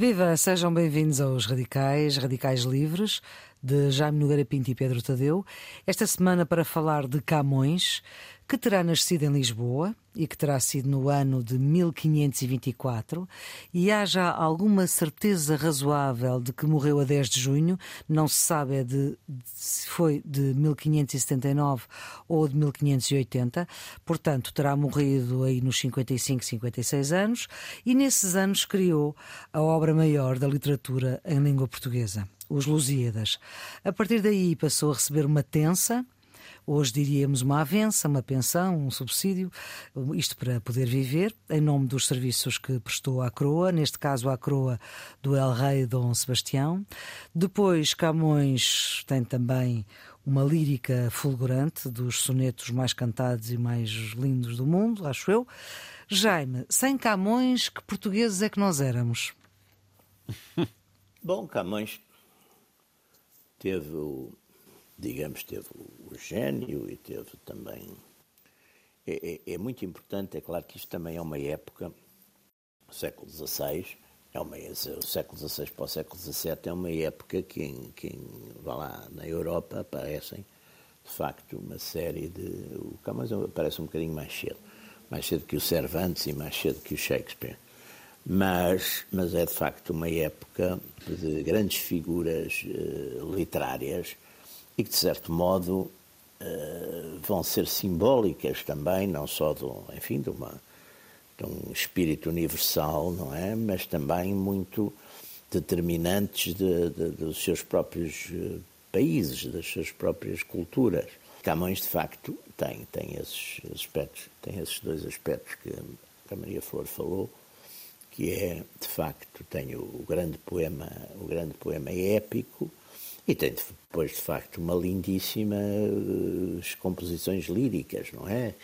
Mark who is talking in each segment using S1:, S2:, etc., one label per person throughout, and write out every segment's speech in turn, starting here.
S1: Viva, sejam bem-vindos aos Radicais, Radicais Livres, de Jaime Nogueira Pinto e Pedro Tadeu. Esta semana para falar de Camões, que terá nascido em Lisboa e que terá sido no ano de 1524, e há já alguma certeza razoável de que morreu a 10 de junho, não se sabe é de, se foi de 1579 ou de 1580, portanto terá morrido aí nos 55, 56 anos, e nesses anos criou a obra maior da literatura em língua portuguesa, Os Lusíadas. A partir daí passou a receber uma tensa, Hoje diríamos uma avença, uma pensão, um subsídio, isto para poder viver, em nome dos serviços que prestou à coroa, neste caso à coroa do El Rei Dom Sebastião. Depois, Camões tem também uma lírica fulgurante dos sonetos mais cantados e mais lindos do mundo, acho eu. Jaime, sem Camões, que portugueses é que nós éramos?
S2: Bom, Camões teve o digamos, teve o gênio e teve também. É, é, é, muito importante, é claro que isto também é uma época, o século XVI, é uma, o século XVI para o século XVII é uma época que, em, que em, vá lá, na Europa aparecem, de facto, uma série de. O Camões aparece um bocadinho mais cedo, mais cedo que o Cervantes e mais cedo que o Shakespeare. Mas, mas é de facto uma época de grandes figuras uh, literárias e que, de certo modo, uh, vão ser simbólicas também, não só do, enfim, de, uma, de um espírito universal, não é? Mas também muito determinantes de, de, dos seus próprios eh, países, das suas próprias culturas. Camões, de facto, tem, tem esses aspectos, tem esses dois aspectos que a Maria Flor falou, que é, de facto, tem o, o grande poema, o grande poema épico, e tem depois, de facto, uma lindíssima uh, composições líricas, não é?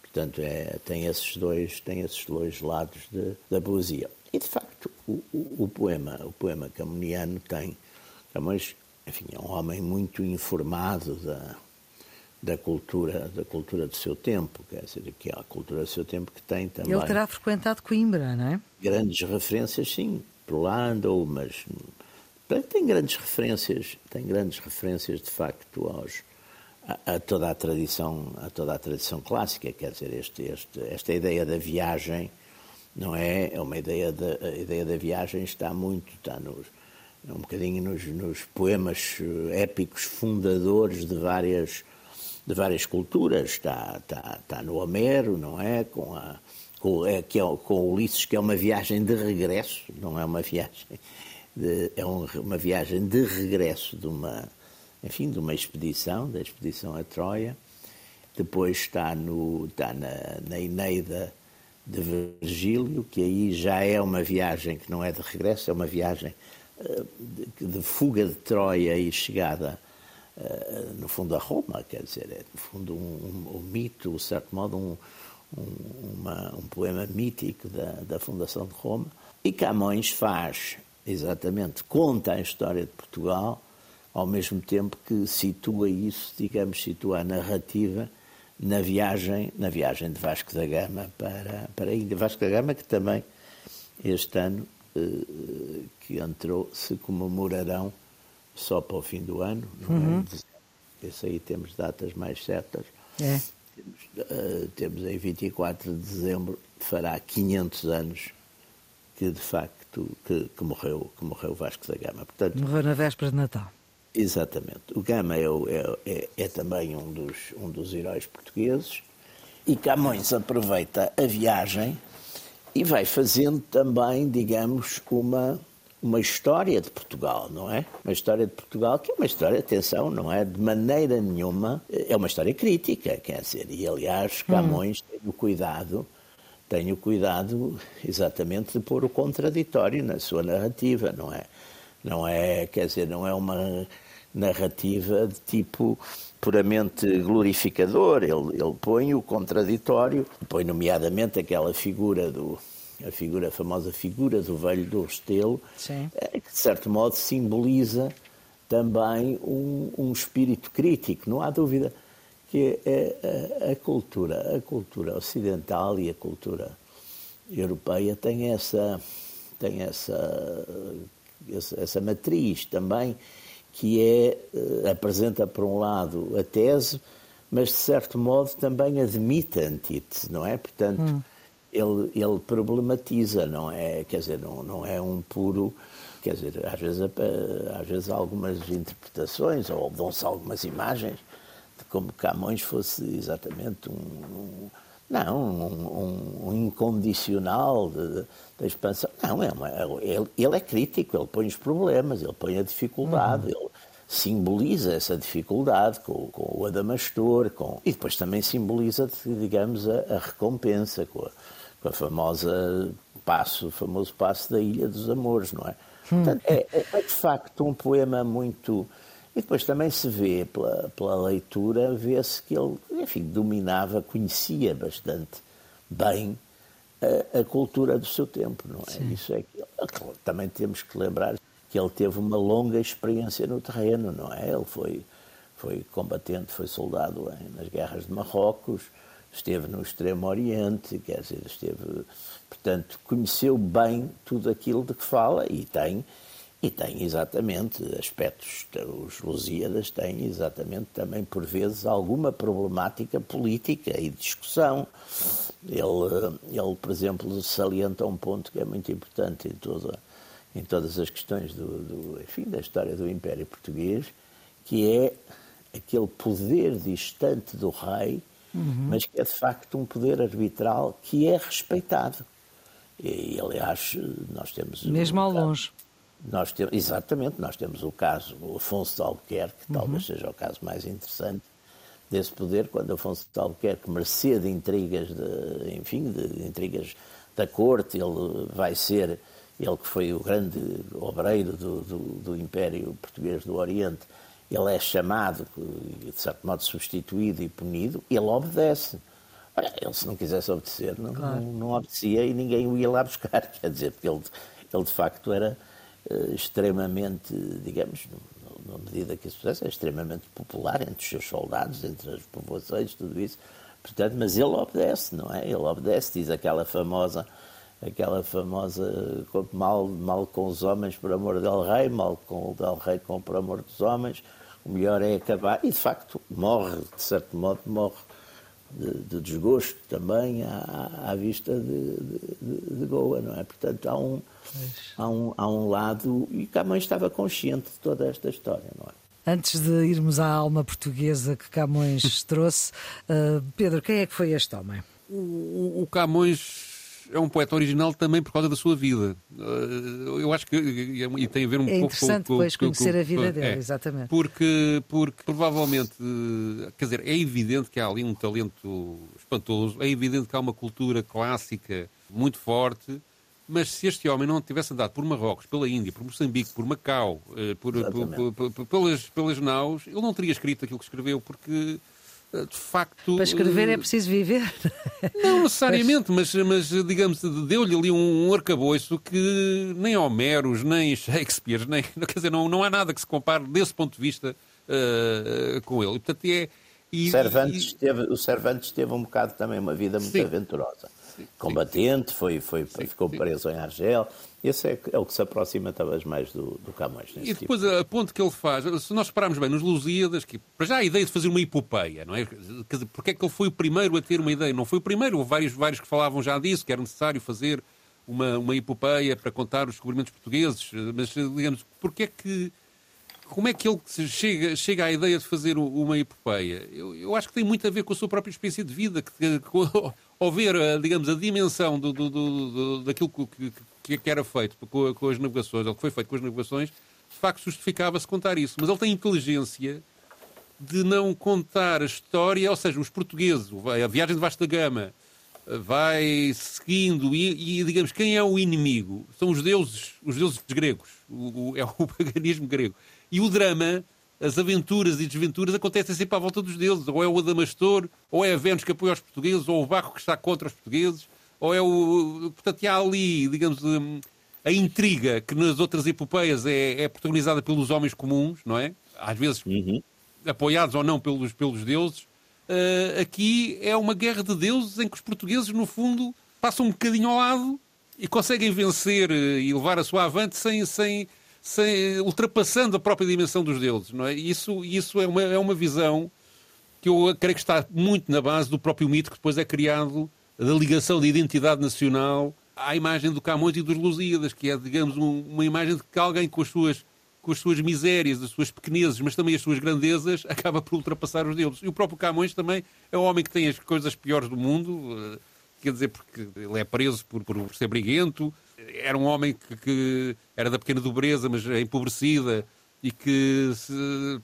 S2: Portanto, é, tem, esses dois, tem esses dois lados de, da poesia. E, de facto, o, o, o, poema, o poema camoniano tem... Camões, enfim, é um homem muito informado da, da cultura da cultura do seu tempo, quer dizer, que é a cultura do seu tempo que tem também.
S1: Ele terá frequentado Coimbra, não é?
S2: Grandes referências, sim, por lá andou, mas tem grandes referências, tem grandes referências de facto aos, a, a, toda a tradição, a toda a tradição clássica, quer dizer, este, este, esta ideia da viagem não é, é uma ideia da a ideia da viagem está muito está nos um bocadinho nos, nos poemas eh, épicos fundadores de várias de várias culturas. Está está, está no Homero, não é, com a com, é, que é, com Ulisses que é uma viagem de regresso, não é uma viagem de, é um, uma viagem de regresso de uma, enfim, de uma expedição, da expedição a Troia. Depois está, no, está na, na Eneida de Virgílio, que aí já é uma viagem que não é de regresso, é uma viagem uh, de, de, fuga de Troia e chegada, uh, no fundo, a Roma, quer dizer, é no fundo um, um, um mito, de certo modo, um, um, uma, um poema mítico da, da fundação de Roma. E Camões faz exatamente, conta a história de Portugal, ao mesmo tempo que situa isso, digamos, situa a narrativa na viagem, na viagem de Vasco da Gama para, para a Índia. Vasco da Gama que também este ano eh, que entrou se comemorarão só para o fim do ano, não é? uhum. é? Esse aí temos datas mais certas. É. Temos, uh, temos em 24 de dezembro, fará 500 anos que de facto que, que, morreu que morreu Vasco da Gama.
S1: Portanto, morreu na véspera de Natal.
S2: Exatamente. O Gama é, é, é, é, também um dos, um dos heróis portugueses e Camões aproveita a viagem e vai fazendo também, digamos, uma, uma história de Portugal, não é? Uma história de Portugal que é uma história, atenção, não é de maneira nenhuma, é uma história crítica, quer dizer, e aliás Camões hum. teve o cuidado tenho cuidado exatamente de pôr o contraditório na sua narrativa, não é? Não é, quer dizer, não é uma narrativa de tipo puramente glorificador, ele, ele põe o contraditório, põe nomeadamente aquela figura do a figura a famosa figura do velho do Restelo, é, que de certo modo simboliza também um, um espírito crítico, não há dúvida que é a, a, cultura, a cultura ocidental e a cultura europeia tem essa tem essa, essa, matriz também, que é, eh, apresenta por um lado a tese, mas de certo modo também admite a antítese, não é? Portanto, hum. ele, ele problematiza, não é? Quer dizer, não, não é um puro. Quer dizer, às vezes, às vezes há algumas interpretações ou dão-se algumas imagens como Camões fosse exatamente um, um não, um, um, incondicional da expansão. Não, é uma, ele, ele, é crítico, ele põe os problemas, ele põe a dificuldade, uhum. ele simboliza essa dificuldade com, com, o Adamastor, com, e depois também simboliza, digamos, a, a recompensa com a, com a, famosa passo, o famoso passo da Ilha dos Amores, não é? Hum. Portanto, é, é, é de facto um poema muito e depois também se vê, pela, pela leitura, vê-se que ele, enfim, dominava, conhecia bastante bem a, a, cultura do seu tempo, não é? Sim. Isso é que também temos que lembrar que ele teve uma longa experiência no terreno, não é? Ele foi, foi combatente, foi soldado nas guerras de Marrocos, esteve no Extremo Oriente, quer dizer, esteve, portanto, conheceu bem tudo aquilo de que fala e tem e tem exatamente aspectos, os Lusíadas têm exatamente também, por vezes, alguma problemática política e discussão. Ele, ele por exemplo, salienta um ponto que é muito importante em, toda, em todas as questões do, do, enfim, da história do Império Português, que é aquele poder distante do rei, uhum. mas que é de facto um poder arbitral que é respeitado. E, aliás, nós temos.
S1: Mesmo um ao longe.
S2: Nós temos, exatamente, nós temos o caso do Afonso de Albuquerque, que uhum. talvez seja o caso mais interessante desse poder, quando Afonso de Albuquerque, mercê de intrigas, de, enfim, de intrigas da corte, ele vai ser, ele que foi o grande obreiro do, do, do Império Português do Oriente, ele é chamado, de certo modo substituído e punido, ele obedece. Olha, ele se não quisesse obedecer, não, claro. não, não, obedecia e ninguém o ia lá buscar, quer dizer, porque ele, ele de facto era extremamente, digamos, na medida que isso fizesse, é extremamente popular entre os seus soldados, entre as povoações, tudo isso. Portanto, mas ele obedece, não é? Ele obedece, diz aquela famosa, aquela famosa mal, mal com os homens por amor del rei, mal com o del rei com por amor dos homens, o melhor é acabar. E de facto morre, de certo modo, morre de, de desgosto também à, à vista de, de, de, Goa, não é? Portanto, há um, há, um, há um lado. E Camões estava consciente de toda esta história, não é?
S1: Antes de irmos à alma portuguesa que Camões trouxe, uh, Pedro, quem é que foi este homem?
S3: O, o Camões é um poeta original também por causa da sua vida. Eh, eu acho que e tem a ver um
S1: é
S3: pouco
S1: com... É interessante depois conhecer com, a vida dele, é, exatamente.
S3: Porque, porque provavelmente, quer dizer, é evidente que há ali um talento espantoso, é evidente que há uma cultura clássica muito forte, mas se este homem não tivesse andado por Marrocos, pela Índia, por Moçambique, por Macau, eh, por, por, por, pelas, pelas naus, ele não teria escrito aquilo que escreveu, porque de facto.
S1: Para escrever é preciso viver.
S3: Não necessariamente, mas, mas digamos, deu-lhe ali um, um arcabouço que nem Homeros, nem Shakespeare, nem, quer dizer, não, não há nada que se compare desse ponto de vista uh, com ele. E, portanto, é.
S2: E, Cervantes e... Teve, o Cervantes teve um bocado também uma vida muito Sim. aventurosa. Sim. Combatente, foi, foi, foi ficou preso em Argel. Esse é, é, o que se aproxima talvez mais do, do Camões.
S3: E depois tipo. a ponto que ele faz, se nós repararmos bem nos Lusíadas, que para já a ideia de fazer uma epopeia, não é? Porque é que ele foi o primeiro a ter uma ideia? Não foi o primeiro, houve vários, vários que falavam já disso, que era necessário fazer uma, uma epopeia para contar os descobrimentos portugueses, mas digamos, porque é que como é que ele chega, chega à ideia de fazer uma epopeia? Eu, eu, acho que tem muito a ver com a sua própria experiência de vida, que, com, ao ver, digamos, a dimensão do, do, do, daquilo que, que, que, era feito com, com, as navegações, ou que foi feito com as navegações, de facto justificava-se contar isso. Mas ele tem inteligência de não contar a história, ou seja, os portugueses, a viagem de vasta gama, vai seguindo e, e, digamos quem é o inimigo? São os deuses os deuses gregos. O, o, é o paganismo grego. E o drama, as aventuras e desventuras acontecem sempre à volta dos deuses. Ou é o Adamastor, ou é a Vênus que apoia os portugueses, ou o Baco que está contra os portugueses, ou é o. Portanto, há ali, digamos, hum, a intriga que nas outras epopeias é, é protagonizada pelos homens comuns, não é? Às vezes uhum. apoiados ou não pelos, pelos deuses. Uh, aqui é uma guerra de deuses em que os portugueses, no fundo, passam um bocadinho ao lado e conseguem vencer e levar a sua avante sem, sem, sem, ultrapassando a própria dimensão dos deuses. Não é? Isso, isso é, uma, é uma visão que eu creio que está muito na base do próprio mito que depois é criado da ligação de identidade nacional à imagem do Camões e dos Lusíadas, que é, digamos, um, uma imagem de que alguém com as suas com as suas misérias, as suas pequenezes, mas também as suas grandezas, acaba por ultrapassar os deuses. E o próprio Camões também é um homem que tem as coisas piores do mundo, eh, quer dizer, porque ele é preso por, por ser briguento, era um homem que, que era da pequena dobreza, mas empobrecida, e que se,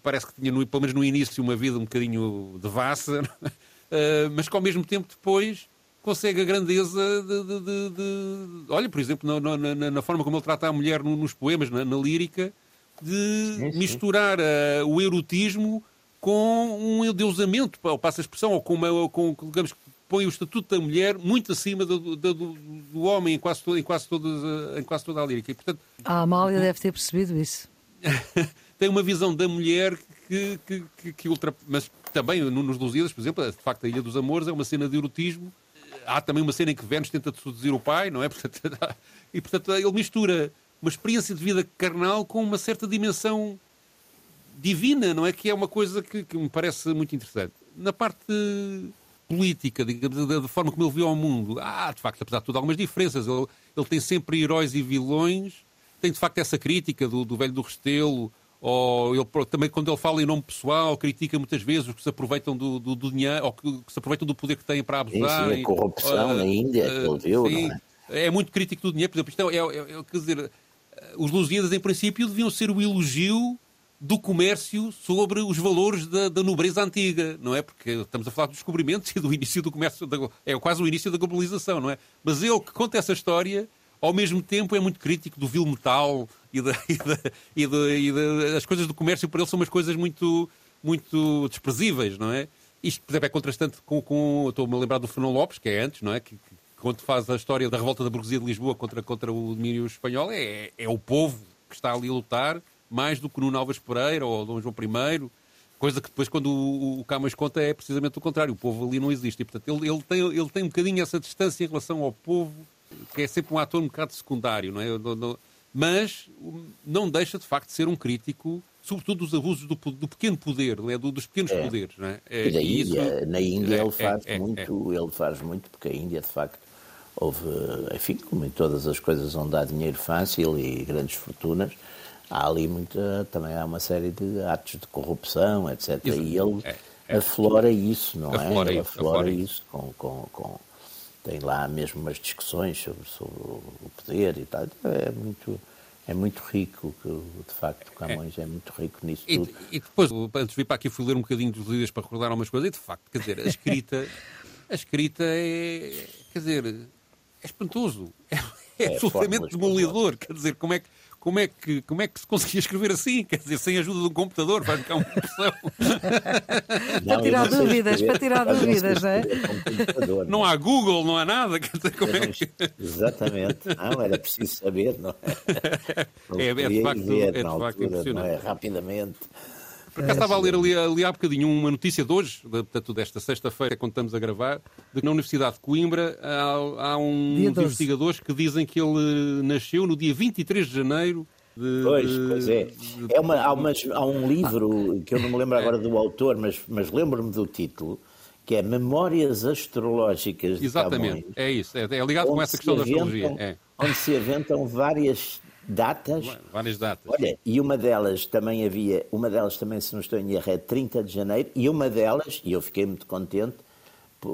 S3: parece que tinha, no, pelo menos no início, uma vida um bocadinho devassa, uh, mas que ao mesmo tempo depois consegue a grandeza de. de, de, de olha, por exemplo, na, na, na, forma como ele trata a mulher nos poemas, na, na lírica, de sim, sim. misturar uh, o erotismo com um endeusamento, ou passa a expressão, ou com, uma, com digamos, põe o estatuto da mulher muito acima do, do, do, homem em quase, todo, em, quase todas, eh, em quase toda a lírica. E,
S1: portanto, a Amália deve ter percebido isso.
S3: tem uma visão da mulher que, que, que, que ultra... Mas também nos Lusíadas, por exemplo, de facto, a Ilha dos Amores é uma cena de erotismo. Há também uma cena em que Vênus tenta seduzir o pai, não é? Portanto, e, portanto, ele mistura uma experiência de vida carnal com uma certa dimensão divina, não é? Que é uma coisa que, que me parece muito interessante. Na parte política, da, da, forma como ele viu ao mundo, há, de facto, apesar de tudo, algumas diferenças. Ele, ele tem sempre heróis e vilões, tem de facto essa crítica do, do velho do Restelo, ou ele, também quando ele fala em nome pessoal, critica muitas vezes os que se aproveitam do, do, do dinheiro, ou que, que, se aproveitam do poder que têm para abusar.
S2: Sim, sim a corrupção na Índia, uh, que ele viu, sim, é?
S3: é? muito crítico do dinheiro, por exemplo, isto é, é, é, quer dizer, os Lusíadas, em princípio, deviam ser o elogio do comércio sobre os valores da, da, nobreza antiga, não é? Porque estamos a falar dos descobrimentos e do início do comércio, da, é quase o início da globalização, não é? Mas ele que conta essa história, ao mesmo tempo é muito crítico do vil metal e, da, e, da, e, da, e as coisas do comércio para ele são umas coisas muito, muito desprezíveis, não é? Isto, por exemplo, é contrastante com, com estou-me a lembrar do Fernão Lopes, que é antes, não é? Que, que, quando faz a história da revolta da burguesia de Lisboa contra, contra o domínio espanhol, é, é o povo que está ali a lutar mais do que no Alves Pereira ou Dom João I, coisa que depois, quando o, o Camões conta, é precisamente o contrário. O povo ali não existe. E, portanto, ele, ele, tem, ele tem um bocadinho essa distância em relação ao povo, que é sempre um ator um bocado secundário, não é? Mas não deixa, de facto, de ser um crítico sobretudo dos abusos do, do pequeno poder, é? Do, dos pequenos é. poderes. Não é?
S2: É, isso, na Índia é, ele faz é, é, muito, ele faz muito, porque a Índia de facto houve, enfim, como em todas as coisas onde há dinheiro fácil e grandes fortunas, há ali muita, também há uma série de atos de corrupção, etc. Isso, e ele é, é, aflora isso, não
S3: aflora
S2: é?
S3: Ele
S2: aflora, isso, isso com, com, com, tem lá mesmo umas discussões sobre, sobre o poder e tal. É muito, é muito rico, que, de facto, o Camões é, é muito rico nisso
S3: e,
S2: tudo.
S3: E depois, antes de vir para aqui, fui ler um bocadinho dos livros para recordar algumas coisas, e de facto, quer dizer, a escrita, a escrita é, quer dizer, é espantoso. É, é, é absolutamente demolidor. Quer dizer, como é que como é que, como é que se conseguia escrever assim? Quer dizer, sem a ajuda de um computador, vai ficar uma impressão.
S1: para tirar dúvidas, para tirar dúvidas, não é?
S3: Não há Google, não há nada. Quer dizer, como é que...
S2: Exatamente. Não, era preciso saber, não é?
S3: É, é de facto, ver, é de facto altura, impressionante.
S2: É? Rapidamente.
S3: Por acaso estava a ler ali, ali há bocadinho uma notícia de hoje, portanto, desta sexta-feira, quando estamos a gravar, de que na Universidade de Coimbra há, há uns investigadores que dizem que ele nasceu no dia 23 de janeiro de,
S2: pois, pois é. é uma, há, umas, há, um livro que eu não me lembro agora do autor, mas, mas lembro-me do título, que é Memórias Astrológicas de
S3: Exatamente,
S2: Camões,
S3: é isso. É, é ligado com essa questão da astrologia. É.
S2: Onde se aventam várias datas.
S3: Várias datas.
S2: Olha, e uma delas também havia, uma delas também, se não estou em erro, é 30 de janeiro, e uma delas, e eu fiquei muito contente,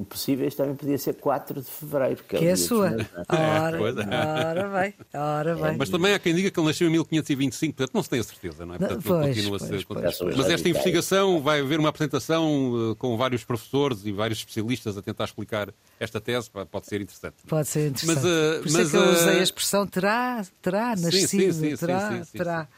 S2: possíveis também podia ser 4 de fevereiro.
S1: Que, é que é, a sua. Ora, ora vai, ora vai.
S3: Mas também há quem diga que ele nasceu em 1525, portanto não se tem a certeza, não é? Portanto,
S1: pois,
S3: continua
S1: pois,
S3: a ser.
S1: Pois,
S3: Mas esta investigação vai haver uma apresentação uh, com vários professores e vários especialistas a tentar explicar esta tese, pode ser interessante.
S1: Pode ser interessante. Mas, uh, Por isso mas, é que eu usei a expressão terá, terá nascido, sim, sim, sim, terá, terá.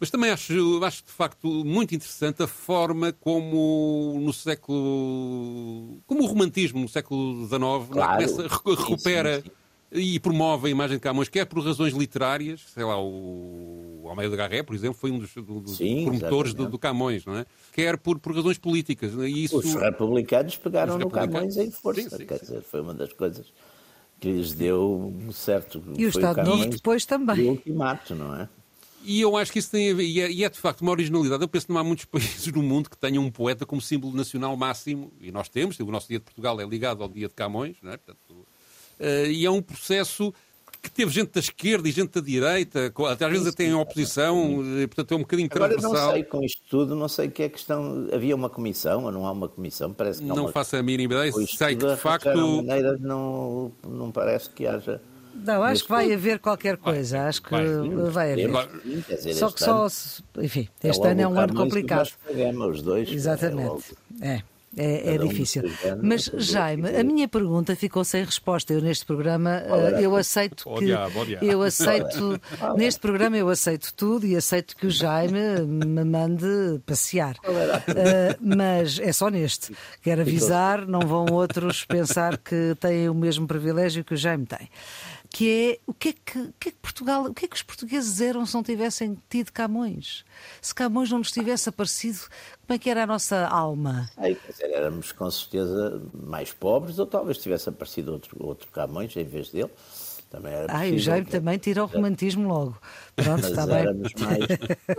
S3: Mas também acho, acho de facto muito interessante a forma como no século. como o romantismo no século XIX é? claro. começa, recupera sim, sim, sim. e promove a imagem de Camões, quer por razões literárias, sei lá, o Almeida Garré, por exemplo, foi um dos, dos promotores do, do, Camões, não é? Quer por, por razões políticas. É?
S2: Isso... Os republicanos pegaram os republicanos... no Camões em força, quer dizer, foi uma das coisas que lhes deu um certo.
S1: E o Estado Novo depois também.
S2: O ultimato, não é?
S3: E eu acho que isso tem a ver, e é, e é, de facto uma originalidade. Eu penso que não há muitos países no mundo que tenham um poeta como símbolo nacional máximo, e nós temos, o nosso Dia de Portugal é ligado ao Dia de Camões, não é? Portanto, uh, e é um processo que teve gente da esquerda e gente da direita, até às vezes até em oposição, e, portanto é um bocadinho transversal.
S2: Agora não sei, com isto tudo, não sei que é questão, havia uma comissão ou não há uma comissão, parece que
S3: não. Não
S2: uma...
S3: faço a mínima ideia, sei que de facto...
S2: maneira não, não parece que haja...
S1: Não, acho que vai haver qualquer coisa, vai, acho que vai, vai haver. Dizer, só que só, enfim, é este é ano é um ano complicado.
S2: Os dois,
S1: Exatamente, é. é. É, é difícil. Mas, Jaime, a minha pergunta ficou sem resposta. Eu neste programa eh, eu aceito que eu aceito neste programa eu aceito tudo e aceito que o Jaime me mande passear. Uh, mas é só neste. Quero avisar, não vão outros pensar que têm o mesmo privilégio que o Jaime tem que é o que é que, o que, é que Portugal, o que é que os portugueses eram se não tivessem tido Camões? Se Camões não nos tivesse aparecido, como é que era a nossa alma?
S2: Aí, dizer, éramos com certeza mais pobres, ou talvez tivesse aparecido outro, outro Camões em vez dele. Também era
S1: ah, o Jaime também tira o romantismo logo. Pronto,
S2: mas
S1: está bem.
S2: Mais...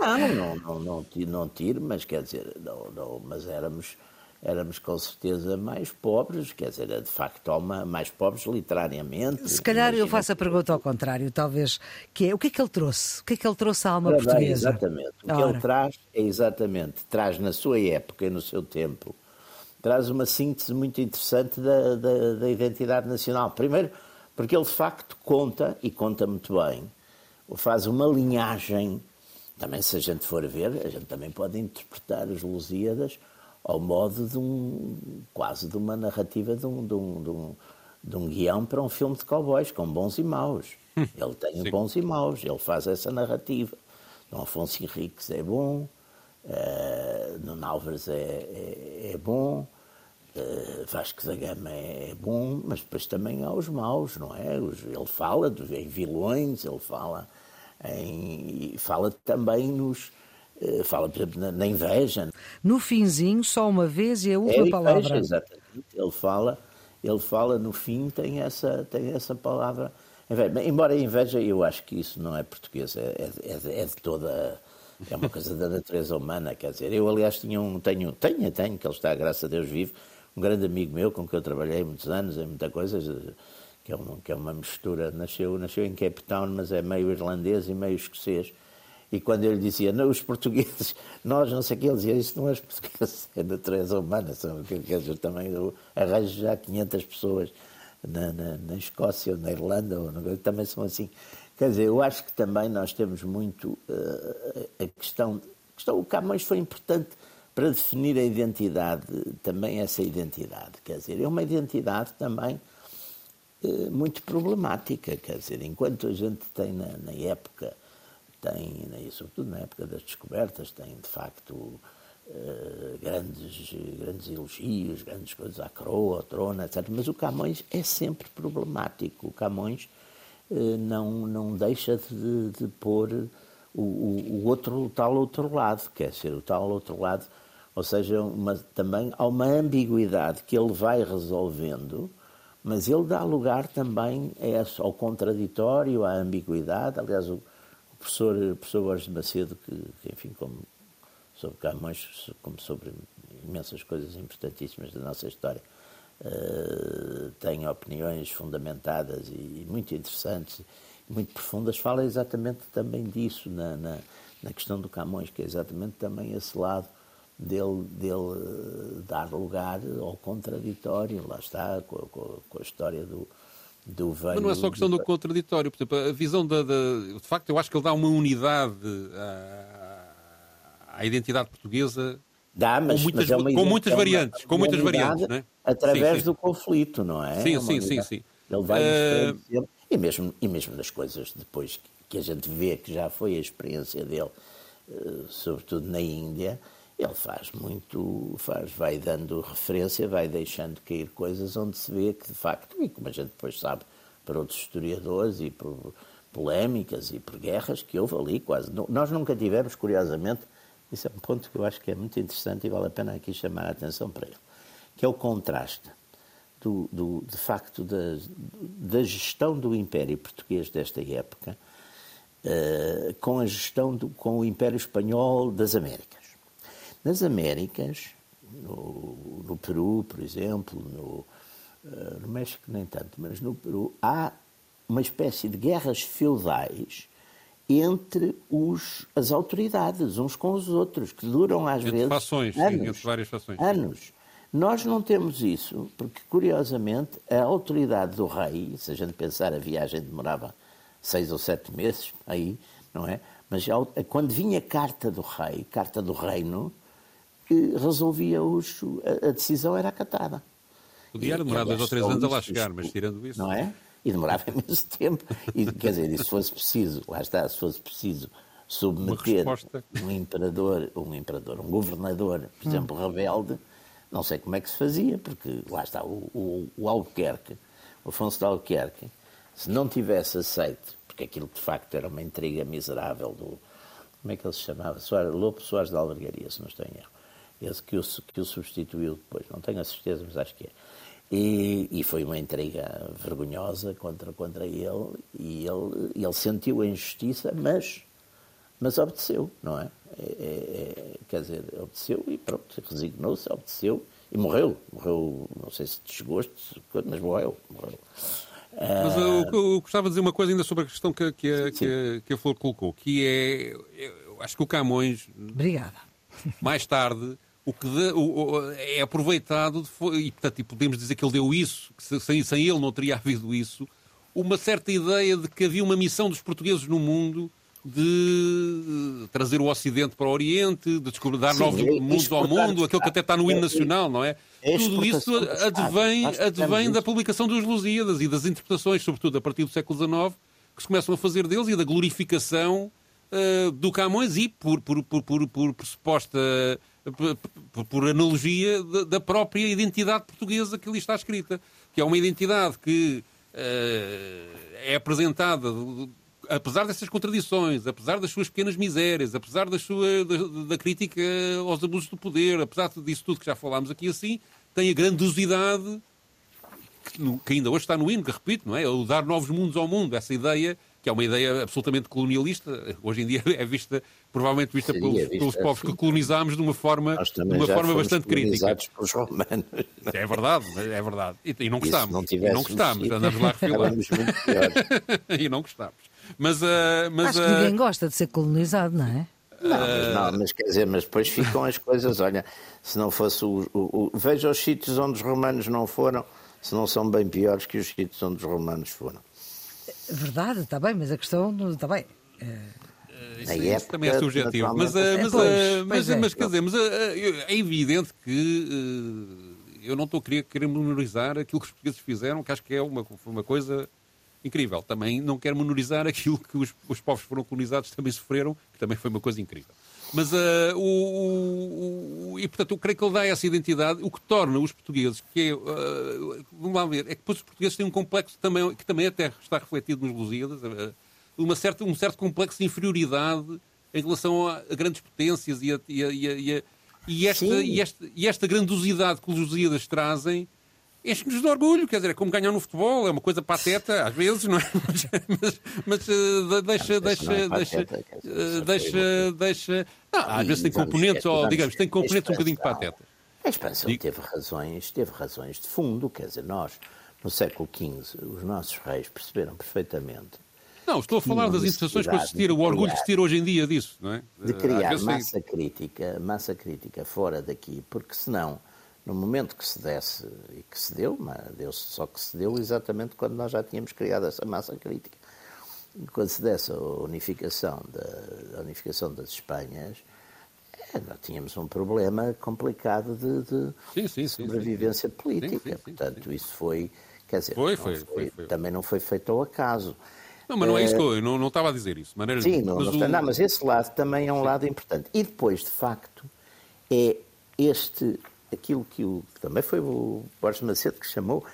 S2: Não, não, não, não, não tiro, mas quer dizer, não, não, mas éramos éramos com certeza mais pobres, quer dizer, de facto, mais pobres literariamente.
S1: Se calhar eu faço a pergunta ao contrário, talvez, que é o que é que ele trouxe? O que é que ele trouxe à alma portuguesa?
S2: Exatamente. O que ele traz é exatamente, traz na sua época e no seu tempo, traz uma síntese muito interessante da, da, da identidade nacional. Primeiro, porque ele de facto conta, e conta muito bem, faz uma linhagem, também se a gente for ver, a gente também pode interpretar os Lusíadas ao modo de um quase de uma narrativa de um, de um, de um, de um guião para um filme de cowboys, com bons e maus. Ele tem Sim. bons e maus, ele faz essa narrativa. Dom Afonso Henriques é bom, uh, Nuno Álvares é, é, é bom, uh, Vasco da Gama é, é, bom, mas depois também há os maus, não é? Os, ele fala de, em vilões, ele fala, em, fala também nos, fala, por exemplo, na, inveja.
S1: No finzinho, só uma vez e a última é palavra.
S2: Exatamente. Ele fala, ele fala no fim, tem essa, tem essa palavra. Embora a inveja, eu acho que isso não é português, é, é, é de toda. É uma coisa da natureza humana, quer dizer. Eu, aliás, tinha um, tenho, tenho, tenho, que ele está, graças a Deus, vivo, um grande amigo meu com quem eu trabalhei muitos anos em muita coisa, que é, uma, que é uma mistura. Nasceu, nasceu em Cape Town, mas é meio irlandês e meio escocês e quando eu lhe dizia, não, os portugueses, nós não sei o que, ele dizia, isso não é os portugueses, é natureza humana. São, quer dizer, também eu arranjo já 500 pessoas na, na, na Escócia ou na Irlanda, ou no, também são assim. Quer dizer, eu acho que também nós temos muito uh, a questão, questão. O Camões foi importante para definir a identidade, também essa identidade. Quer dizer, é uma identidade também uh, muito problemática. Quer dizer, enquanto a gente tem na, na época tem, né, e sobretudo na época das descobertas, tem de facto uh, grandes, grandes elogios, grandes coisas à coroa, ao trono, etc. Mas o Camões é sempre problemático. O Camões uh, não, não deixa de, de pôr o, o, outro, o tal outro lado, quer dizer, o tal outro lado, ou seja, uma, também há uma ambiguidade que ele vai resolvendo, mas ele dá lugar também a, ao contraditório, à ambiguidade. Aliás, o, professor, professor Borges Macedo, que, que, enfim, como sobre Camões, como sobre imensas coisas importantíssimas da nossa história, uh, tem opiniões fundamentadas e, e muito interessantes, muito profundas, fala exatamente também disso na, na, na, questão do Camões, que é exatamente também esse lado dele, dele uh, dar lugar ao contraditório, lá está, com, com, com a história do, do.
S3: Mas não é só questão do contraditório. Por exemplo, a visão da, da, De facto, eu acho que ele dá uma unidade à, à identidade portuguesa.
S2: Dá, mas,
S3: com muitas,
S2: mas é uma,
S3: com muitas variantes. com muitas variantes
S2: é? Através sim, sim. do conflito, não é?
S3: Sim,
S2: é
S3: sim, sim, sim.
S2: Ele vai uh... e mesmo E mesmo das coisas depois que a gente vê que já foi a experiência dele, eh, sobretudo na Índia ele faz muito, faz, vai dando referência, vai deixando cair coisas onde se vê que, de facto, e como a gente depois sabe, para outros historiadores e por polémicas e por guerras que houve ali quase. Nós nunca tivemos, curiosamente, isso é um ponto que eu acho que é muito interessante e vale a pena aqui chamar a atenção para ele, que é o contraste do, do, de facto da, da gestão do Império Português desta época uh, com a gestão do, com o Império Espanhol das Américas. Nas Américas, no, no Peru, por exemplo, no, uh, no México nem tanto, mas no Peru, há uma espécie de guerras feudais entre os, as autoridades, uns com os outros, que duram às
S3: entre
S2: vezes
S3: fações,
S2: anos.
S3: Sim, entre várias fações.
S2: Anos. Nós não temos isso, porque, curiosamente, a autoridade do rei, se a gente pensar, a viagem demorava seis ou sete meses, aí, não é? Mas quando vinha carta do rei, carta do reino, resolvia os, a, a decisão era acatada.
S3: Podia demorar dois ou três anos a lá chegar, mas tirando isso.
S2: Não é? E demorava imenso tempo. E, quer dizer, e se fosse preciso, lá está, se fosse preciso submeter um imperador, um imperador, um governador, por hum. exemplo, rebelde, não sei como é que se fazia, porque lá está o, o, o Albuquerque, o Afonso de Albuquerque, se não tivesse aceito, porque aquilo de facto era uma intriga miserável do. Como é que ele se chamava? Soares, Lopo Soares de Albergaria, se não estou em erro. Esse que o, que o substituiu depois, não tenho a certeza, mas acho que é. E, e, foi uma intriga vergonhosa contra, contra ele, e ele, ele sentiu a injustiça, mas, mas obedeceu, não é? É, é, é, quer dizer, obedeceu e pronto, resignou-se, obedeceu e morreu. Morreu, não sei se de desgosto, mas morreu. morreu.
S3: Mas eu, eu, gostava de dizer uma coisa ainda sobre a questão que, que, a, que, a, que a Flor colocou, que é, eu acho que o Camões...
S1: Obrigada.
S3: Mais tarde, o que de, o, é aproveitado, de, e portanto e podemos dizer que ele deu isso, que sem, sem ele não teria havido isso, uma certa ideia de que havia uma missão dos portugueses no mundo de trazer o Ocidente para o Oriente, de descobrir, dar Sim, novos é, mundos ao mundo, aquilo que até está no hino nacional, não é? é Tudo isso advém, advém da publicação dos Lusíadas e das interpretações, sobretudo a partir do século XIX, que se começam a fazer deles e da glorificação uh, do Camões e, por, por, por, por, por pressuposta, por, analogia, da, da, própria identidade portuguesa que ali está escrita, que é uma identidade que uh, é apresentada apesar dessas contradições, apesar das suas pequenas misérias, apesar da, sua, da, da, crítica aos abusos do poder, apesar disso tudo que já falámos aqui assim, tem a grandiosidade que, que ainda hoje está no hino, que repito, não é? O dar novos mundos ao mundo, essa ideia que é uma ideia absolutamente colonialista, hoje em dia é vista, provavelmente vista Seria pelos, vista pelos povos assim. que colonizámos de uma forma, de uma forma bastante crítica.
S2: Pelos romanos.
S3: É verdade, é verdade. E, e não gostámos. Não e não gostámos, andamos lá a refilar. e não gostámos. Mas, uh, mas,
S1: Acho que ninguém gosta de ser colonizado, não é?
S2: Não, mas, não, mas quer dizer, mas depois ficam as coisas, olha, se não fosse o, o, o, Veja os sítios onde os romanos não foram, se não são bem piores que os sítios onde os romanos foram.
S1: Verdade, está bem, mas a questão está bem.
S3: Isso, isso também é subjetivo. Mas, uh, mas, pois, uh, mas, é. mas, quer dizer, mas, é evidente que eu não estou a querer, querer menorizar aquilo que os portugueses fizeram, que acho que é uma, uma coisa incrível. Também não quero menorizar aquilo que os, os povos que foram colonizados também sofreram, que também foi uma coisa incrível. Mas uh, o, o, E, portanto, eu creio que ele dá essa identidade, o que torna os portugueses, que é. Uh, vamos lá ver, é que depois os portugueses têm um complexo também, que também até está refletido nos Lusíadas, uh, uma certa, um certo complexo de inferioridade em relação a, a grandes potências e, a, e, a, e, a, e, esta, e, esta, e esta grandosidade que os Lusíadas trazem enche-nos de orgulho, quer dizer, é como ganhar no futebol, é uma coisa pateta, às vezes, não é? Mas, mas, uh, deixa, deixa, é deixa, uh, deixa, deixa, não, às vezes tem componentes, ou digamos, tem componentes um bocadinho patetas.
S2: A expansão teve razões, teve razões de fundo, quer dizer, nós, no século XV, os nossos reis perceberam perfeitamente
S3: não, estou a falar das interpretações que se tira, o orgulho que se tira hoje em dia disso, não é?
S2: De criar massa crítica, massa crítica fora daqui, porque senão no momento que se desse, e que se deu, deu só que se deu exatamente quando nós já tínhamos criado essa massa crítica, quando se desse a unificação, da, a unificação das Espanhas, é, nós tínhamos um problema complicado de, de sim, sim, sobrevivência sim, política. Portanto, isso foi, quer dizer, foi, foi, foi, foi, também não foi feito ao acaso.
S3: Não, mas não é isso que eu, eu não, não estava a dizer isso.
S2: Maneira sim, não, mas, não, o... não, mas esse lado também é um lado importante. E depois, de facto, é este aquilo que, o, que também foi o Borges Macedo que chamou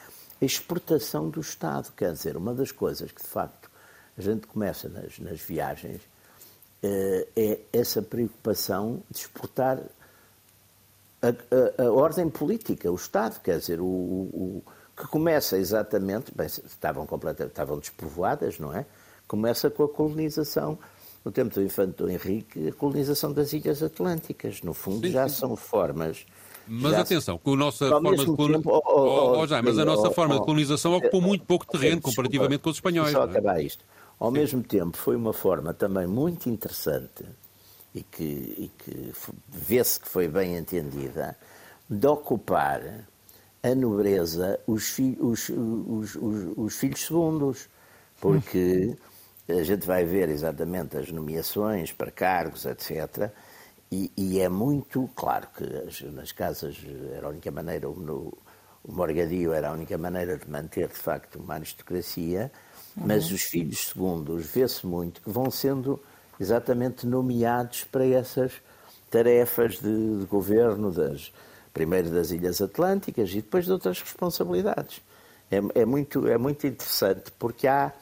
S2: a exportação do Estado. Quer dizer, uma das coisas que de facto a gente começa nas, nas viagens uh, é essa preocupação de exportar a, a, a, ordem política, o Estado. Quer dizer, o, o, que começa exatamente, bem, estavam completamente, estavam despovoadas, não é? Começa com a colonização, no tempo do infante Dom Henrique, a colonização das ilhas atlânticas. No fundo, sim, já sim. são formas
S3: mas já atenção, com a nossa forma de colonização. Oh, oh, oh, mas a nossa forma de colonização ocupou muito pouco terreno comparativamente com os espanhóis.
S2: Só é? acabar isto. Ao Sim. mesmo tempo, foi uma forma também muito interessante e que, e que vê-se que foi bem entendida de ocupar a nobreza os, fi, os, os, os filhos segundos. Porque a gente vai ver exatamente as nomeações para cargos, etc. E, e, é muito claro que as, nas casas era a única maneira, no, o morgadio era a única maneira de manter de facto uma aristocracia, uhum. mas os filhos segundos vê-se muito que vão sendo exatamente nomeados para essas tarefas de, de governo das primeiro das Ilhas Atlânticas e depois de outras responsabilidades. É, é, muito, é muito interessante porque há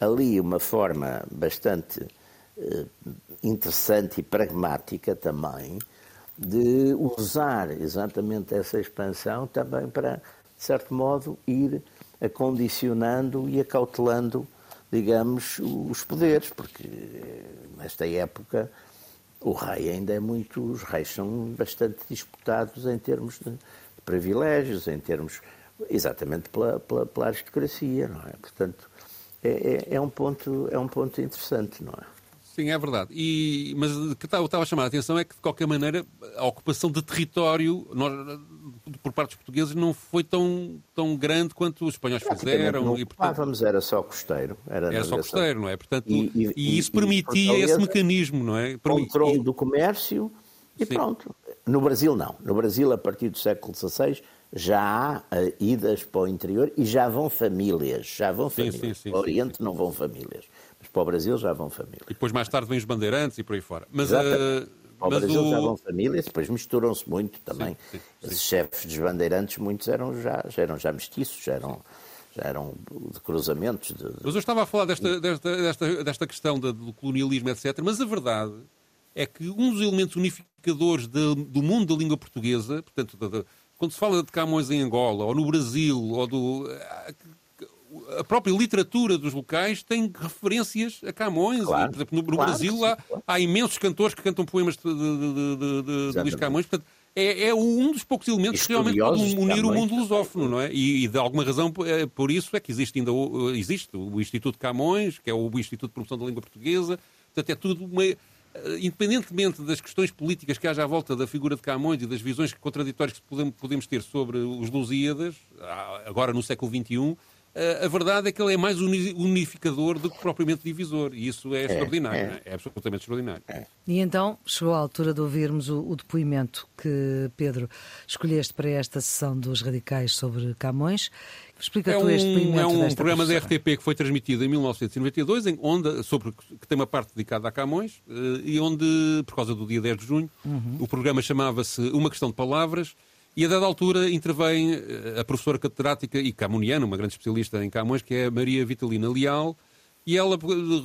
S2: ali uma forma bastante interessante e pragmática também de usar exatamente essa expansão também para, de certo modo, ir acondicionando e acautelando, digamos, os poderes, porque eh, nesta época o rei ainda é muito. Os reis são bastante disputados em termos de privilégios, em termos. exatamente pela, pela, pela aristocracia, não é? Portanto, é, é, é, um ponto, é um ponto interessante, não é?
S3: Sim, é verdade. E, mas o que estava a chamar a atenção é que, de qualquer maneira, a ocupação de território nós, por parte dos portugueses não foi tão, tão grande quanto os espanhóis fizeram.
S2: Não e, portanto, era só costeiro.
S3: Era, era só costeiro, não é? Portanto, e, e, e isso permitia esse mecanismo, não é?
S2: Controle do comércio e Sim. pronto. No Brasil, não. No Brasil, a partir do século XVI, já há uh, idas para o interior e já vão famílias. Já vão famílias. Sim, sim, sim, o Oriente não vão famílias para o Brasil já vão famílias.
S3: E depois mais tarde vêm os bandeirantes e por aí fora. Mas, uh,
S2: para o Brasil o... já vão famílias, depois misturam-se muito também. Sim, sim, sim. Esses chefes dos bandeirantes, muitos eram já, já eram já mestiços, já eram já eram de cruzamentos. De...
S3: Mas eu estava a falar desta, desta, desta, desta questão do colonialismo, etc. Mas a verdade é que um dos elementos unificadores de, do mundo da língua portuguesa, portanto, de, de, quando se fala de Camões em Angola, ou no Brasil, ou do, a própria literatura dos locais tem referências a Camões. Claro, por exemplo, no, no claro, Brasil há, claro. há, imensos cantores que cantam poemas de, de, de, de Luís Camões. Portanto, é, é, um dos poucos elementos que realmente pode unir o mundo lusófono, não é? E, e, de alguma razão, é, por isso é que existe ainda o, existe o Instituto Camões, que é o Instituto de Promoção da Língua Portuguesa. Portanto, é tudo uma, independentemente das questões políticas que haja à volta da figura de Camões e das visões contraditórias que podemos ter sobre os Lusíadas, agora no século XXI, a verdade é que ele é mais unificador do que propriamente divisor. E isso é, é extraordinário. É, é. é absolutamente extraordinário. É.
S1: E então chegou a altura de ouvirmos o, o, depoimento que, Pedro, escolheste para esta sessão dos radicais sobre Camões. Explica
S3: é
S1: um, este depoimento.
S3: É um
S1: programa
S3: da RTP que foi transmitido em 1992, em, onde, sobre, que tem uma parte dedicada a Camões, eh, e onde, por causa do dia 10 de junho, uhum. o programa chamava-se Uma Questão de Palavras e a dada altura intervém eh, a professora catedrática e camuniana, uma grande especialista em Camões, que é Maria Vitalina Leal, e ela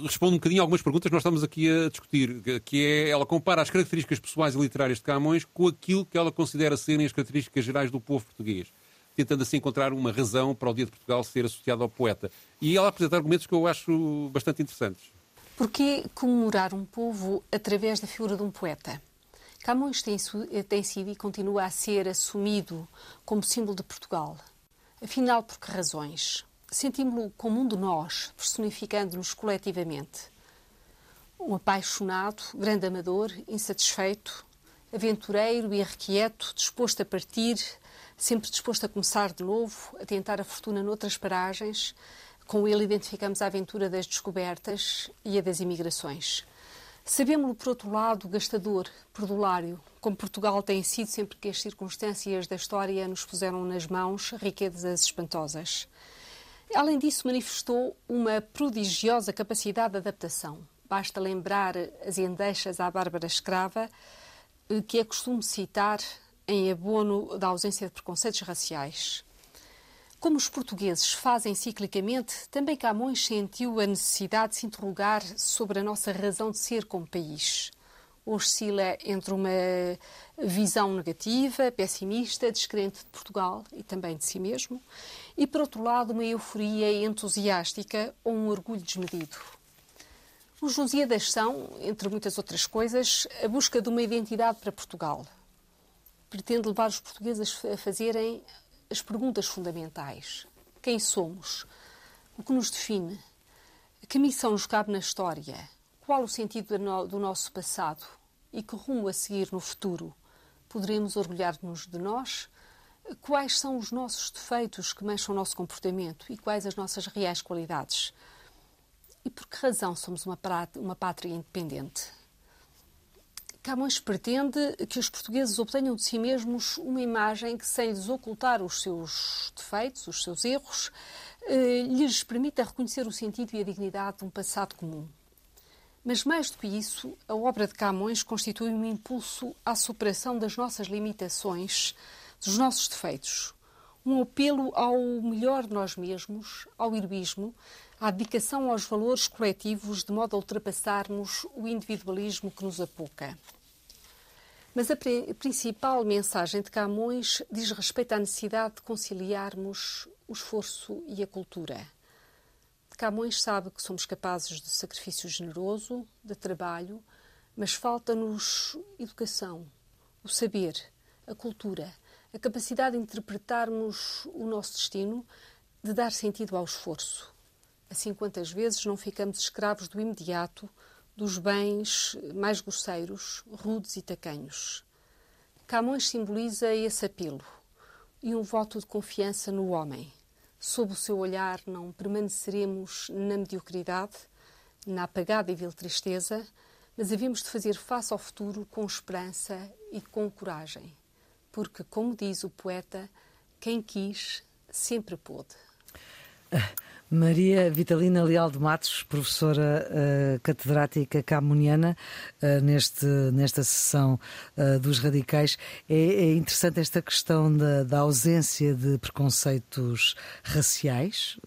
S3: responde um bocadinho algumas perguntas que nós estamos aqui a discutir, que é, ela compara as características pessoais e literárias de Camões com aquilo que ela considera serem as características gerais do povo português, tentando assim encontrar uma razão para o Dia de Portugal ser associado ao poeta. E ela apresenta argumentos que eu acho bastante interessantes.
S4: Porquê comemorar um povo através da figura de um poeta? Camões tem, tem sido e continua a ser assumido como símbolo de Portugal. Afinal, por que razões? Sentimos-lo como um de nós, personificando-nos coletivamente. Um apaixonado, grande amador, insatisfeito, aventureiro e irrequieto, disposto a partir, sempre disposto a começar de novo, a tentar a fortuna noutras paragens. Com ele identificamos a aventura das descobertas e a das imigrações. Sabemos-lo, por outro lado, gastador, perdulário, como Portugal tem sido sempre que as circunstâncias da história nos puseram nas mãos riquezas espantosas. Além disso, manifestou uma prodigiosa capacidade de adaptação. Basta lembrar as endechas à Bárbara Escrava, eh, que é costume citar em abono da ausência de preconceitos raciais. Como os portugueses fazem ciclicamente, também Camões sentiu a necessidade de se interrogar sobre a nossa razão de ser como país. oscila entre uma visão negativa, pessimista, descrente de Portugal e também de si mesmo, e, por outro lado, uma euforia entusiástica ou um orgulho desmedido. Os Lusíadas são, entre muitas outras coisas, a busca de uma identidade para Portugal. Pretende levar os portugueses a fazerem as perguntas fundamentais. Quem somos? O que nos define? Que missão nos cabe na história? Qual o sentido do nosso passado? E que rumo a seguir no futuro? Poderemos orgulhar-nos de nós? Quais são os nossos defeitos que mancham o nosso comportamento e quais as nossas reais qualidades? E por que razão somos uma, uma pátria independente? Camões pretende que os portugueses obtenham de si mesmos uma imagem que, sem lhes ocultar os seus defeitos, os seus erros, eh, lhes permita reconhecer o sentido e a dignidade de um passado comum. Mas mais do que isso, a obra de Camões constitui um impulso à superação das nossas limitações, dos nossos defeitos, um apelo ao melhor de nós mesmos, ao heroísmo, à dedicação aos valores coletivos de modo a ultrapassarmos o individualismo que nos apoca. Mas a principal mensagem de Camões diz respeito à necessidade de conciliarmos o esforço e a cultura. Camões sabe que somos capazes de sacrifício generoso, de trabalho, mas falta-nos educação, o saber, a cultura, a capacidade de interpretarmos o nosso destino, de dar sentido ao esforço. Assim, quantas vezes não ficamos escravos do imediato, dos bens mais grosseiros, rudes e tacanhos. Camões simboliza esse apelo e um voto de confiança no homem. Sob o seu olhar, não permaneceremos na mediocridade, na apagada e vil tristeza, mas havemos de fazer face ao futuro com esperança e com coragem. Porque, como diz o poeta, quem quis sempre pôde.
S1: Maria Vitalina Leal de Matos, professora uh, catedrática camuniana, uh, neste, nesta sessão uh, dos radicais. É, é, interessante esta questão da, da, ausência de preconceitos raciais,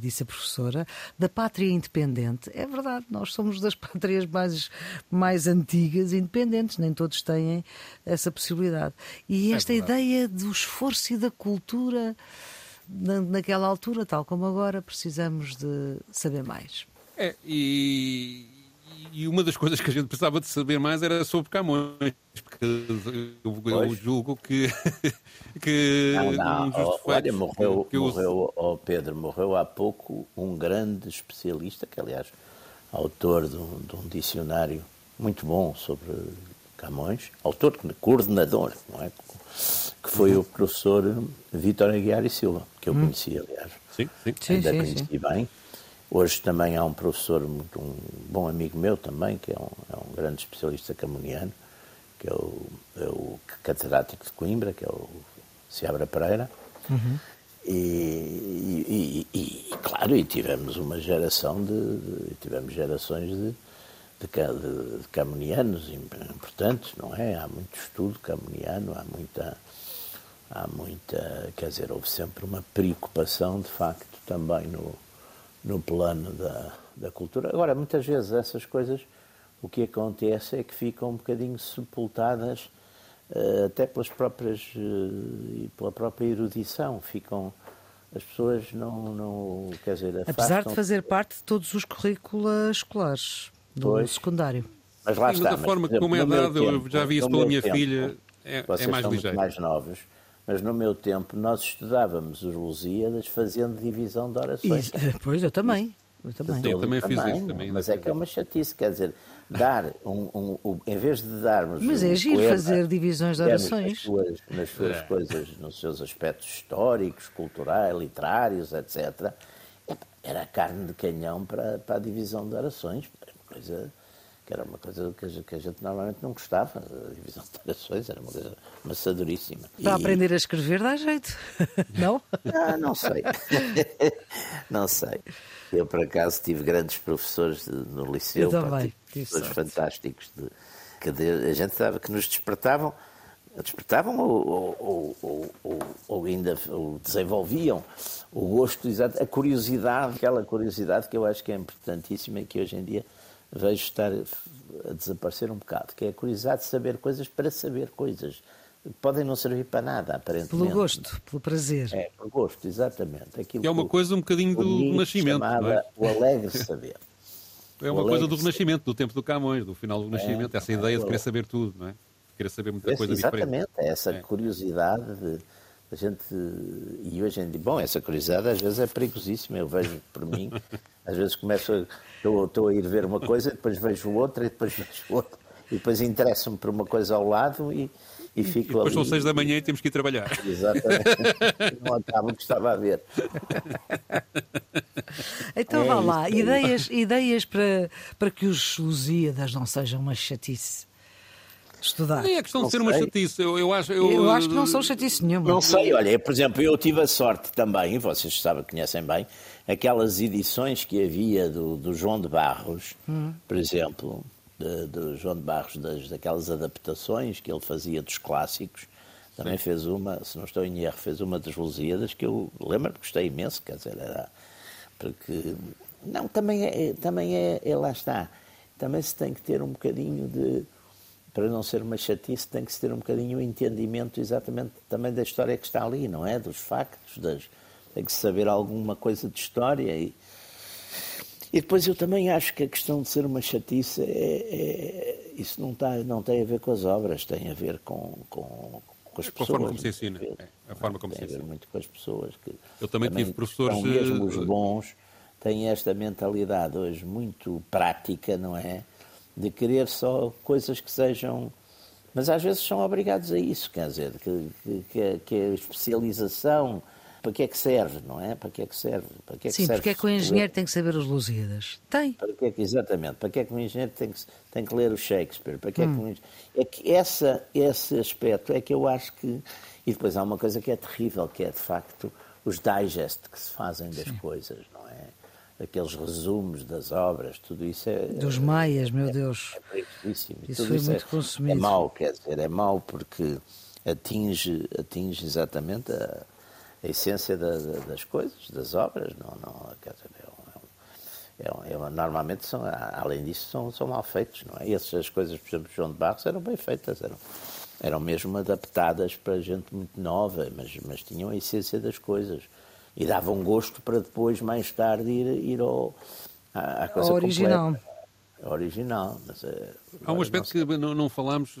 S1: disse a professora, da pátria independente. É verdade, nós somos das pátrias mais, mais antigas independentes, nem todos têm essa possibilidade. E é esta é ideia do esforço e da cultura naquela altura, tal como agora, precisamos de saber mais.
S3: É, e, e uma das coisas que a gente precisava de saber mais era sobre Camões, porque eu, eu julgo que, que
S2: não, não. Um Olha, morreu, que eu... morreu oh Pedro, morreu há pouco um grande especialista, que aliás autor de um, de um dicionário muito bom sobre Camões, autor, coordenador, não é? Que foi uhum. o professor Vítor Aguiar e Silva, que eu uhum. conheci, aliás.
S3: Sim, sim.
S2: Ainda
S1: sim,
S2: conheci sim. bem. Hoje também há um professor, muito, um bom amigo meu também, que é um, é um grande especialista camoniano, que é o, é o catedrático de Coimbra, que é o Seabra Pereira. Uhum. E, e, e, e, claro, e tivemos uma geração de, de tivemos gerações de, de, de, de camonianos importantes, não é? Há muito estudo camoniano, há muita há muita, quer dizer, houve sempre uma preocupação, de facto, também no, no plano da, da cultura. Agora, muitas vezes essas coisas, o que acontece é que ficam um bocadinho sepultadas uh, até pelas próprias, uh, e pela própria erudição, ficam as pessoas não, não quer dizer,
S1: apesar de fazer parte de todos os currículos escolares do pois, secundário.
S3: Mas lá Sim, está. da forma como é dado, eu já vi isso pela minha tempo, filha, é, é mais ligeiro.
S2: mais novos mas no meu tempo nós estudávamos os Lusíadas fazendo divisão de orações.
S1: E, pois, eu também. Eu também,
S3: eu também fiz também, isso. Também,
S2: mas é que é uma chatice, quer dizer, dar um, um, um em vez de darmos.
S1: Mas é giro fazer divisões de orações.
S2: Nas suas, nas suas é. coisas, nos seus aspectos históricos, culturais, literários, etc. Era carne de canhão para, para a divisão de orações. Coisa que era uma coisa que a, gente, que a gente normalmente não gostava. A divisão de orações era uma coisa maçadoríssima.
S1: Para e... aprender a escrever dá jeito, não?
S2: Ah, não sei. não sei. Eu, por acaso, tive grandes professores de, no liceu.
S1: Eu também.
S2: professores fantásticos de, que a gente sabe que nos despertavam despertavam ou, ou, ou, ou, ainda desenvolviam o gosto, a curiosidade, aquela curiosidade que eu acho que é importantíssima e que hoje em dia vejo estar a desaparecer um bocado, que é a curiosidade de saber coisas para saber coisas. Podem não servir para nada, aparentemente.
S1: Pelo gosto, pelo prazer.
S2: É, pelo gosto, exatamente.
S3: Aquilo é uma coisa um bocadinho do, do Nascimento. Não é?
S2: O alegre saber.
S3: É uma coisa do Renascimento, do tempo do Camões, do final do Renascimento, é, essa ideia de querer saber tudo, não é? De querer saber muita coisa
S2: exatamente,
S3: diferente.
S2: Exatamente, essa é. curiosidade de a gente e hoje em dia, bom, essa curiosidade às vezes é perigosíssima, eu vejo por mim, às vezes começo, estou, estou a ir ver uma coisa, depois vejo outra, e depois vejo outra, e depois interesso-me por uma coisa ao lado e, e fico e
S3: depois
S2: ali.
S3: são seis da manhã e temos que ir trabalhar.
S2: Exatamente. Não acabo o que estava a ver.
S1: Então é vá lá, ideias, ideias para, para que os Lusíadas não sejam uma chatice estudar.
S3: Nem é questão não de ser sei. uma chatice. Eu, eu, acho, eu,
S1: eu acho que não são chatice nenhuma.
S2: Não sei, olha, por exemplo, eu tive a sorte também, vocês sabem, conhecem bem, aquelas edições que havia do, do João de Barros, hum. por exemplo, de, do João de Barros, das, daquelas adaptações que ele fazia dos clássicos. Também Sim. fez uma, se não estou em erro, fez uma das Lusíadas que eu lembro que gostei imenso, quer dizer, era. Porque. Não, também é, também é, é lá está. Também se tem que ter um bocadinho de para não ser uma chatice, tem que se ter um bocadinho o um entendimento exatamente também da história que está ali, não é? Dos factos, das, tem que saber alguma coisa de história. E, e depois eu também acho que a questão de ser uma chatice, é, é, isso não, está, não tem a ver com as obras, tem a ver com, com, com as
S3: é,
S2: pessoas.
S3: Com a forma como se ensina. É, a forma como
S2: tem
S3: se ensina.
S2: a ver muito com as pessoas. Que
S3: eu também, também tive professores...
S2: São mesmo os bons, têm esta mentalidade hoje muito prática, não é? de querer só coisas que sejam. Mas às vezes são obrigados a isso, quer dizer, que, que, que a especialização. Para que é que serve, não é? Para que é que serve? Para que é que
S1: Sim,
S2: serve
S1: porque é que o engenheiro tem que saber os Lusíadas? Tem.
S2: Para que é que, exatamente. Para que é que o engenheiro tem que, tem que ler o Shakespeare? Para que hum. é, que hum. é que essa, esse aspecto é que eu acho que. E depois há uma coisa que é terrível, que é de facto os digest que se fazem das Sim. coisas, não é? aqueles resumos das obras, tudo isso é.
S1: Dos maias, meu é, Deus.
S2: É Isso
S1: foi isso muito
S2: é,
S1: consumido.
S2: É mau, quer dizer, é mau porque atinge, atinge exatamente a, a essência da, da, das coisas, das obras. Não, não, quer dizer, é, é, é, normalmente, são, além disso, são, são mal feitos, não é? E essas coisas, por exemplo, João de Barros, eram bem feitas, eram, eram mesmo adaptadas para gente muito nova, mas, mas tinham a essência das coisas e dava um gosto para depois, mais tarde, ir, ir ao, à, à coisa
S1: original.
S2: Completa. Original, mas é,
S3: Há um aspecto que não, não falámos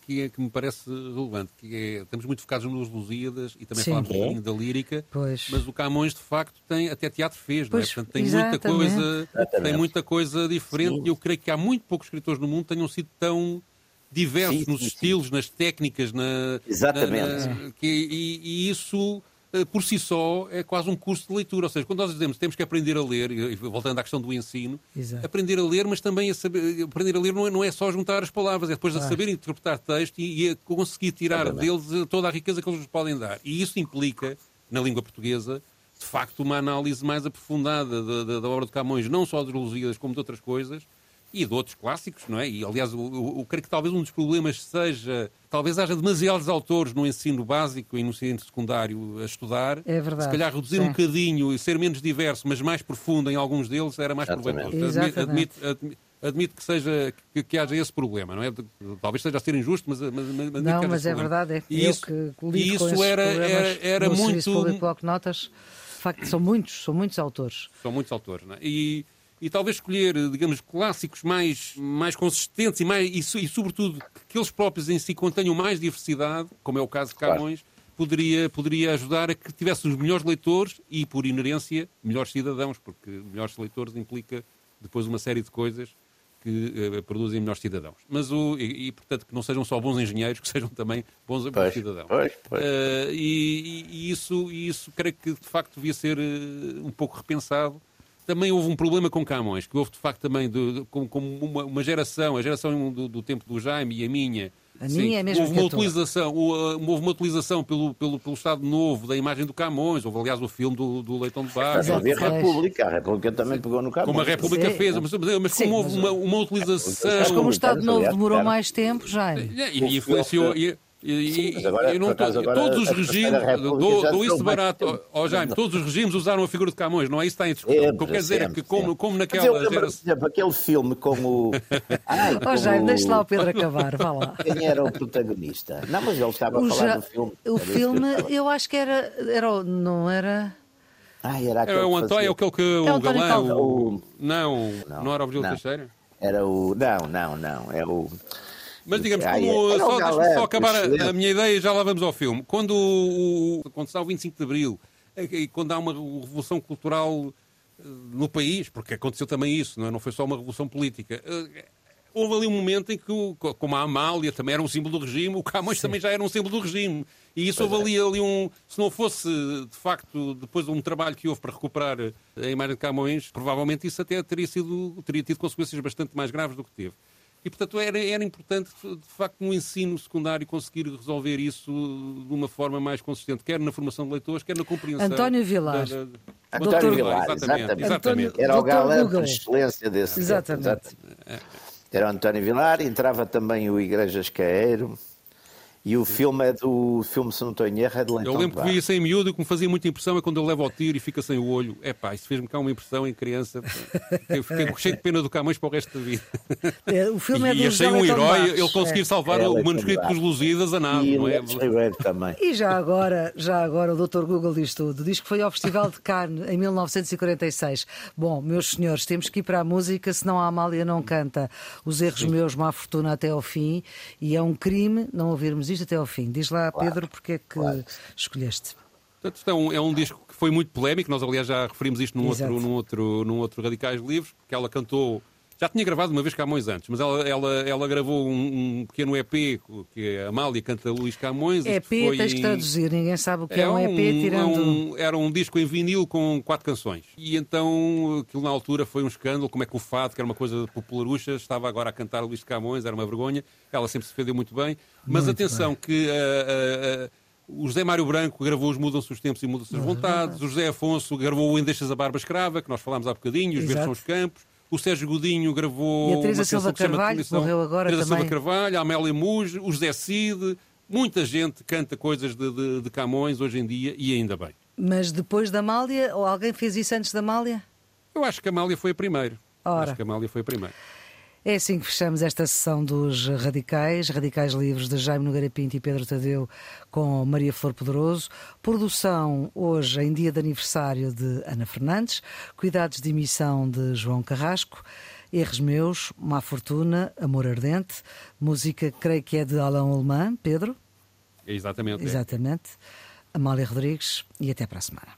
S3: que, é, que me parece relevante, que é, estamos muito focados nos Lusíadas e também
S1: Sim.
S3: falámos um bocadinho da lírica,
S1: pois.
S3: mas o Camões de facto tem até teatro fez,
S1: pois,
S3: não é? Portanto, tem muita coisa, tem muita coisa diferente e eu creio que há muito poucos escritores no mundo que tenham sido tão diversos sim, nos sim, estilos, nas técnicas, na,
S2: Exatamente.
S3: Na, na, que, e, e isso eh, por si só é quase um curso de leitura. Ou seja, quando nós dizemos que temos que aprender a ler, e voltando à questão do ensino,
S1: Exato.
S3: aprender a ler, mas também a saber, aprender a ler não é, não é só juntar as palavras, é depois claro. a saber interpretar texto e, e a conseguir tirar deles toda a riqueza que eles nos podem dar. E isso implica, na língua portuguesa, de facto, uma análise mais aprofundada da, da, da obra de Camões, não só de Lusíadas, como de outras coisas, e de outros clássicos, não é? E, aliás, eu, eu, creio que talvez um dos problemas seja. Talvez haja demasiados autores no ensino básico e no ensino secundário a estudar.
S1: É verdade.
S3: Se calhar reduzir
S1: Sim.
S3: um bocadinho e ser menos diverso, mas mais profundo em alguns deles, era mais proveitoso.
S1: Exatamente.
S3: Admito, admito, admito que, seja, que, que, haja esse problema, não é? Talvez esteja a ser injusto, mas, mas, mas
S1: Não, mas é verdade. É
S3: e isso,
S1: eu que lido
S3: e isso
S1: com
S3: era, era, era
S1: no
S3: muito.
S1: Público Notas, de facto, são muitos, são muitos autores.
S3: São muitos autores, não é? E, e talvez escolher, digamos, clássicos mais, mais consistentes e, mais, e, e, sobretudo, que eles próprios em si contenham mais diversidade, como é o caso de Camões, claro. poderia, poderia ajudar a que tivesse os melhores leitores e, por inerência, melhores cidadãos, porque melhores leitores implica depois uma série de coisas que uh, produzem melhores cidadãos. Mas o, e, e, portanto, que não sejam só bons engenheiros, que sejam também bons,
S2: pois,
S3: cidadãos.
S2: Pois, pois.
S3: Uh, e, e, isso, isso creio que, de facto, devia ser uh, um pouco repensado também houve um problema com Camões, que houve de facto também de, de, como, como uma, uma, geração, a geração do, do, tempo do Jaime e a minha.
S1: A sim, minha é mesmo
S3: houve uma utilização, houve uma utilização pelo, pelo, pelo Estado Novo da imagem do Camões, houve aliás o filme do, do Leitão de Barros.
S2: Mas havia a República, a República também pegou no Camões.
S3: Como a República
S1: sim.
S3: fez, mas, mas sim, como houve uma, uma utilização.
S1: Mas como o Estado Novo demorou mais tempo, Jaime.
S3: E, e influenciou. E, E,
S2: Sim, mas agora,
S3: e não
S2: por acaso,
S3: to-
S2: agora
S3: todos os
S2: a
S3: regimes, dou, dou isso barato,
S2: tempo.
S3: ó Jaime, todos os regimes usaram a figura de Camões, não é isso que está em discussão. O que eu quero dizer é
S2: sempre,
S3: que, como,
S2: sempre.
S3: como
S2: Mas eu
S3: naquela
S2: lembro,
S3: geração.
S2: por exemplo, aquele filme com o. Ai,
S1: Ó
S2: com
S1: Jaime, deixa lá o Pedro acabar, vá lá.
S2: Quem era o protagonista? Não, mas ele estava a
S1: O,
S2: falar
S1: ja-
S2: do filme.
S1: o filme,
S2: eu
S1: acho que era, era. Não era.
S2: Ai, era aquele
S3: Era o António, é aquele que
S1: É o
S3: o galã. O- Não,
S2: Não,
S3: não era o
S2: não.
S3: Teixeira?
S2: Era o. Não, não, não. É o.
S3: Mas digamos, como,
S2: era o
S3: só, deixa-me só acabar a, a minha ideia e já lá vamos ao filme. Quando, o, quando está o 25 de Abril, e- e quando há uma revolução cultural eh, no país, porque aconteceu também isso, não, é? não foi só uma revolução política. eh, Houve ali um momento em que, como a Amália também era um símbolo do regime, o Camões também já era um símbolo do regime. E isso houve
S2: é.
S3: ali, ali um. Se não fosse, de facto, depois de um trabalho que houve para recuperar a imagem de Camões, provavelmente isso até teria, sido, teria tido consequências bastante mais graves do que teve. E, portanto, era, era importante, de facto, no ensino secundário conseguir resolver isso de uma forma mais consistente, quer na formação de leitores, quer na compreensão.
S1: António Vilar.
S3: da- da-
S2: António
S1: Doutor-
S2: Vilar,
S3: exatamente.
S2: exatamente.
S3: exatamente.
S1: António-
S2: Era o galã por excelência desse
S1: Exatamente.
S2: tempo, exatamente. Era o António Vilar, entrava também o Igrejas Caeiro. E o filme é do. O filme, se não estou em erro, é de Leitão
S3: Eu lembro que vi isso em miúdo e o que me fazia muita impressão é quando ele leva ao tiro e fica sem o olho. É pá, isso fez-me cá uma impressão em criassa. Eu fiquei cheio de pena do Camões para o resto da vida.
S1: É, o filme é
S3: e
S1: do
S3: achei
S1: José
S3: um herói ele conseguir
S1: É.
S3: salvar
S2: É,
S3: o manuscrito dos Lusíadas a nada,
S2: E
S3: não é?
S2: Também.
S1: E já agora, já agora o Dr. Google diz tudo. Diz que foi ao Festival de Cannes em 1946. Bom, meus senhores, temos que ir para a música, senão a Amália não canta. Os erros meus, má fortuna até ao fim. E é um crime não ouvirmos isto até ao fim. Diz lá, Pedro, porque é que
S2: claro.
S1: escolheste?
S3: Portanto, isto é um, é um disco que foi muito polémico. Nós, aliás, já referimos isto num
S1: Exato.
S3: outro, num, outro, num outro Radicais Livros, que ela cantou. Já tinha gravado uma vez Camões antes, mas ela, ela, ela gravou um, um pequeno EP, que a Amália canta Luís Camões.
S1: EP,
S3: foi
S1: tens que
S3: em-
S1: traduzir, ninguém sabe o que é, um EP, tirando.
S3: é um- era um disco em vinil com quatro canções. E então, aquilo na altura foi um escândalo, como é que o fado, que era uma coisa popularucha, estava agora a cantar Luís Camões, era uma vergonha. Ela sempre se defendeu muito bem. Mas
S1: Muito
S3: atenção, que ah, ah, ah, o José Mário Branco gravou os Mudam-se os Tempos e Mudam-se as Vontades. O José Afonso gravou o Endeixas a Barba Escrava, que nós falámos há bocadinho, Os Verdes
S1: Exato.
S3: são os Campos. O Sérgio Godinho gravou
S1: E a Teresa
S3: uma
S1: Silva Carvalho, que morreu agora
S3: Teresa
S1: também.
S3: Silva Carvalho, a Amélia Muge, o José Cid. Muita gente canta coisas de, de- de Camões hoje em dia e ainda bem.
S1: Mas depois da Amália, ou alguém fez isso antes da Amália?
S3: Eu acho que a Amália foi a primeira.
S1: Ora.
S3: Acho que a Amália foi a primeira.
S1: É assim que fechamos esta sessão dos Radicais, Radicais Livres de Jaime Nogueira Pinto e Pedro Tadeu com Maria Flor Poderoso. Produção hoje em dia de aniversário de Ana Fernandes. Cuidados de emissão de João Carrasco. Erros meus, Má Fortuna, Amor Ardente. Música, creio que é de Alain Alemã. Pedro?
S3: É exatamente. é.
S1: Exatamente. Amália Rodrigues e até para a semana.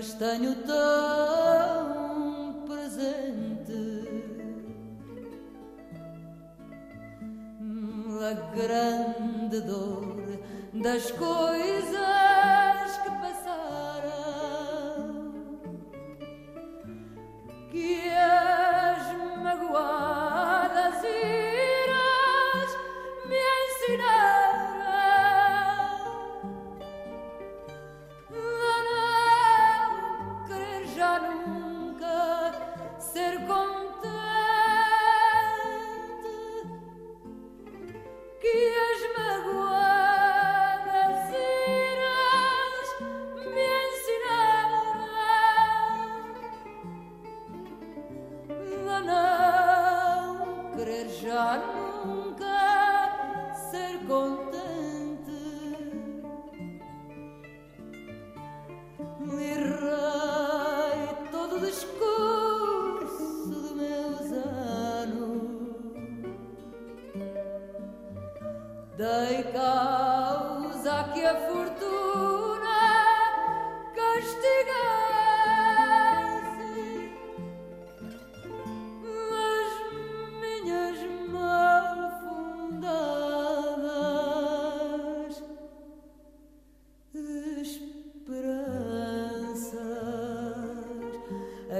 S5: Mas tenho tão presente. A grande dor das coisas